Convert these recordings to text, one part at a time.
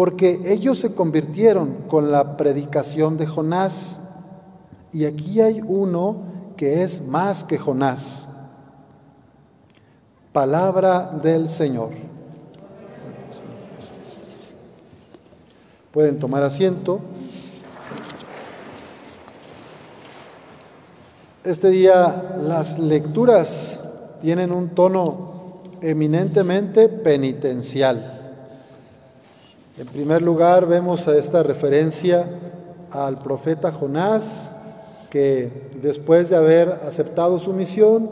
porque ellos se convirtieron con la predicación de Jonás y aquí hay uno que es más que Jonás. Palabra del Señor. Pueden tomar asiento. Este día las lecturas tienen un tono eminentemente penitencial. En primer lugar vemos a esta referencia al profeta Jonás, que después de haber aceptado su misión,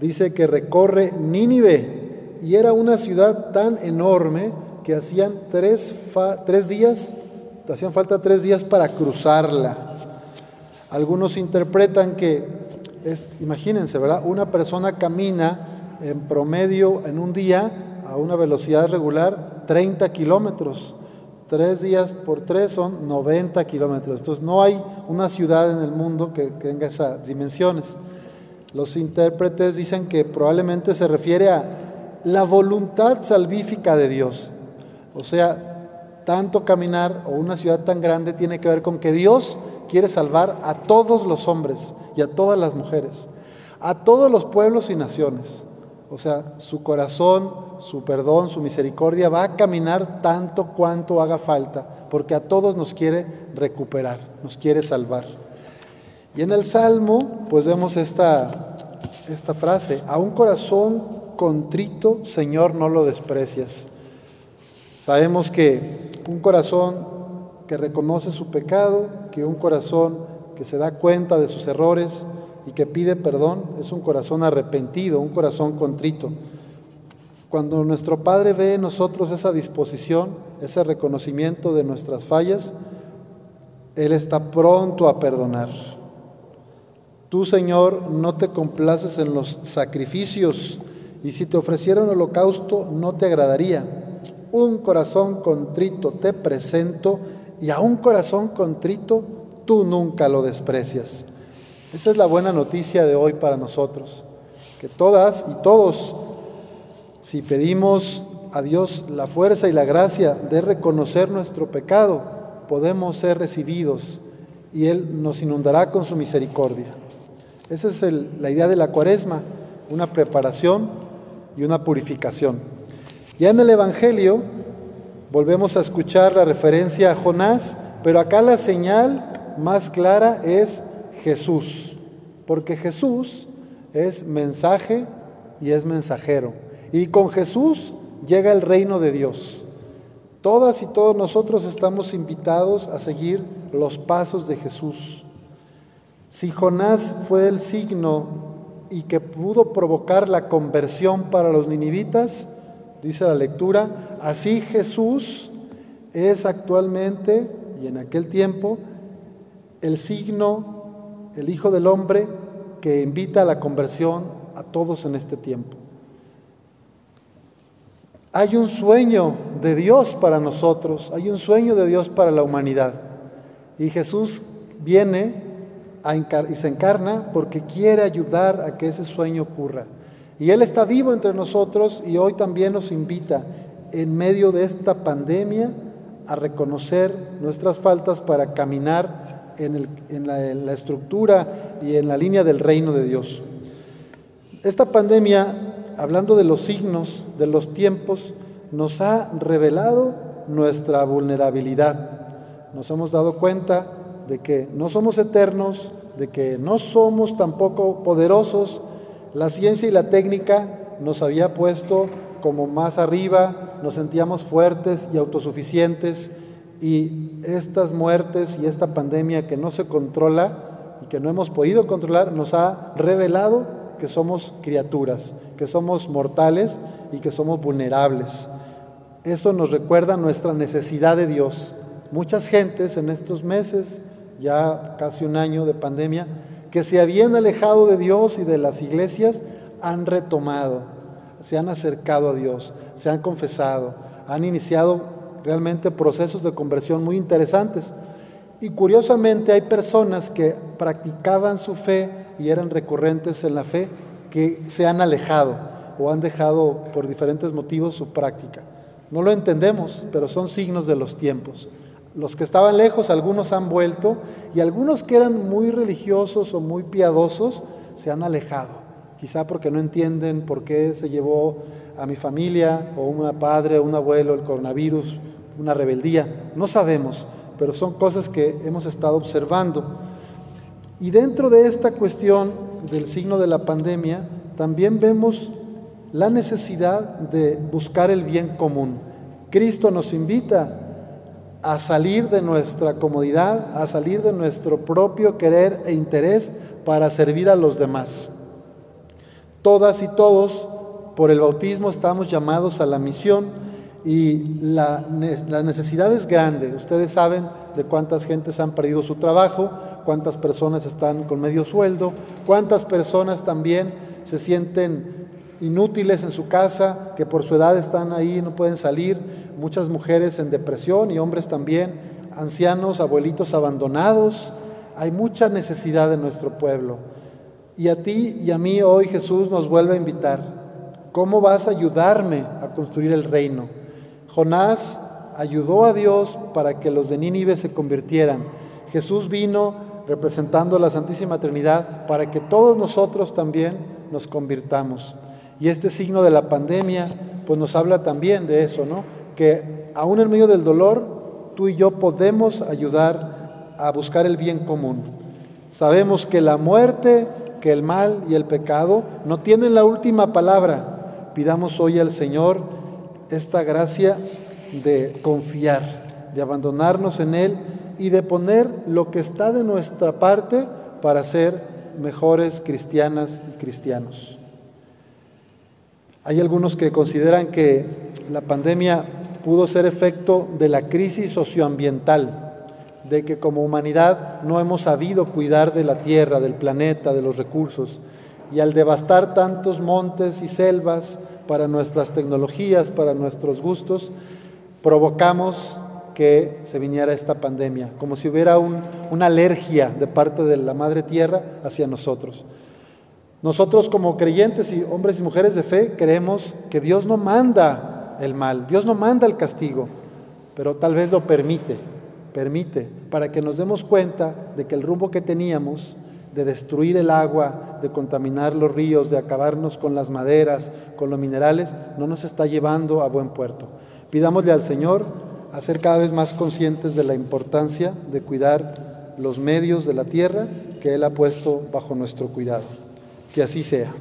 dice que recorre Nínive y era una ciudad tan enorme que hacían tres, tres días, hacían falta tres días para cruzarla. Algunos interpretan que, imagínense, ¿verdad? Una persona camina en promedio en un día a una velocidad regular 30 kilómetros. Tres días por tres son 90 kilómetros. Entonces no hay una ciudad en el mundo que, tenga esas dimensiones. Los intérpretes dicen que probablemente se refiere a la voluntad salvífica de Dios. O sea, tanto caminar o una ciudad tan grande tiene que ver con que Dios quiere salvar a todos los hombres y a todas las mujeres, a todos los pueblos y naciones. O sea, su corazón, su perdón, su misericordia va a caminar tanto cuanto haga falta, porque a todos nos quiere recuperar, nos quiere salvar. Y en el Salmo, pues vemos esta, esta frase, a un corazón contrito, Señor, no lo desprecias. Sabemos que un corazón que reconoce su pecado, que un corazón que se da cuenta de sus errores, y que pide perdón es un corazón arrepentido, un corazón contrito. Cuando nuestro Padre ve en nosotros esa disposición, ese reconocimiento de nuestras fallas, Él está pronto a perdonar. Tú, Señor, no te complaces en los sacrificios y si te ofreciera un holocausto no te agradaría. Un corazón contrito te presento y a un corazón contrito tú nunca lo desprecias. Esa es la buena noticia de hoy para nosotros, que todas y todos, si pedimos a Dios la fuerza y la gracia de reconocer nuestro pecado, podemos ser recibidos y Él nos inundará con su misericordia. Esa es la idea de la cuaresma, una preparación y una purificación. Ya en el Evangelio volvemos a escuchar la referencia a Jonás, pero acá la señal más clara es Jesús, porque Jesús es mensaje y es mensajero. Y con Jesús llega el reino de Dios. Todas y todos nosotros estamos invitados a seguir los pasos de Jesús. Si Jonás fue el signo y que pudo provocar la conversión para los ninivitas, dice la lectura, así Jesús es actualmente y en aquel tiempo el signo el Hijo del Hombre que invita a la conversión a todos en este tiempo. Hay un sueño de Dios para nosotros, hay un sueño de Dios para la humanidad. Y Jesús viene y se encarna porque quiere ayudar a que ese sueño ocurra. Y Él está vivo entre nosotros y hoy también nos invita en medio de esta pandemia a reconocer nuestras faltas para caminar en, la, estructura y en la línea del reino de Dios. Esta pandemia, hablando de los signos, de los tiempos, nos ha revelado nuestra vulnerabilidad. Nos hemos dado cuenta de que no somos eternos, de que no somos tampoco poderosos. La ciencia y la técnica nos había puesto como más arriba, nos sentíamos fuertes y autosuficientes y estas muertes y esta pandemia que no se controla y que no hemos podido controlar nos ha revelado que somos criaturas, que somos mortales y que somos vulnerables. Eso nos recuerda nuestra necesidad de Dios. Muchas gentes en estos meses, ya casi un año de pandemia, que se habían alejado de Dios y de las iglesias, han retomado, se han acercado a Dios, se han confesado, han iniciado realmente procesos de conversión muy interesantes. Y curiosamente hay personas que practicaban su fe y eran recurrentes en la fe que se han alejado o han dejado por diferentes motivos su práctica. No lo entendemos, pero son signos de los tiempos. Los que estaban lejos, algunos han vuelto y algunos que eran muy religiosos o muy piadosos se han alejado, quizá porque no entienden por qué se llevó a mi familia o una padre o un abuelo el coronavirus, una rebeldía. No sabemos, pero son cosas que hemos estado observando. Y dentro de esta cuestión del signo de la pandemia, también vemos la necesidad de buscar el bien común. Cristo nos invita a salir de nuestra comodidad, a salir de nuestro propio querer e interés para servir a los demás. Todas y todos, por el bautismo, estamos llamados a la misión y la, necesidad es grande. Ustedes saben de cuántas gentes han perdido su trabajo, cuántas personas están con medio sueldo, cuántas personas también se sienten inútiles en su casa, que por su edad están ahí, no pueden salir, muchas mujeres en depresión y hombres también, ancianos, abuelitos abandonados. Hay mucha necesidad en nuestro pueblo. Y a ti y a mí hoy Jesús nos vuelve a invitar. ¿Cómo vas a ayudarme a construir el reino? Jonás ayudó a Dios para que los de Nínive se convirtieran. Jesús vino representando a la Santísima Trinidad para que todos nosotros también nos convirtamos. Y este signo de la pandemia pues nos habla también de eso, ¿no? Que aún en medio del dolor, tú y yo podemos ayudar a buscar el bien común. Sabemos que la muerte, que el mal y el pecado no tienen la última palabra. Pidamos hoy al Señor esta gracia de confiar, de abandonarnos en Él y de poner lo que está de nuestra parte para ser mejores cristianas y cristianos. Hay algunos que consideran que la pandemia pudo ser efecto de la crisis socioambiental, de que como humanidad no hemos sabido cuidar de la tierra, del planeta, de los recursos, y al devastar tantos montes y selvas para nuestras tecnologías, para nuestros gustos, provocamos que se viniera esta pandemia, como si hubiera una alergia de parte de la Madre Tierra hacia nosotros. Nosotros como creyentes y hombres y mujeres de fe creemos que Dios no manda el mal, Dios no manda el castigo, pero tal vez lo permite, permite, para que nos demos cuenta de que el rumbo que teníamos de destruir el agua, de contaminar los ríos, de acabarnos con las maderas, con los minerales, no nos está llevando a buen puerto. Pidámosle al Señor a ser cada vez más conscientes de la importancia de cuidar los medios de la tierra que Él ha puesto bajo nuestro cuidado. Que así sea.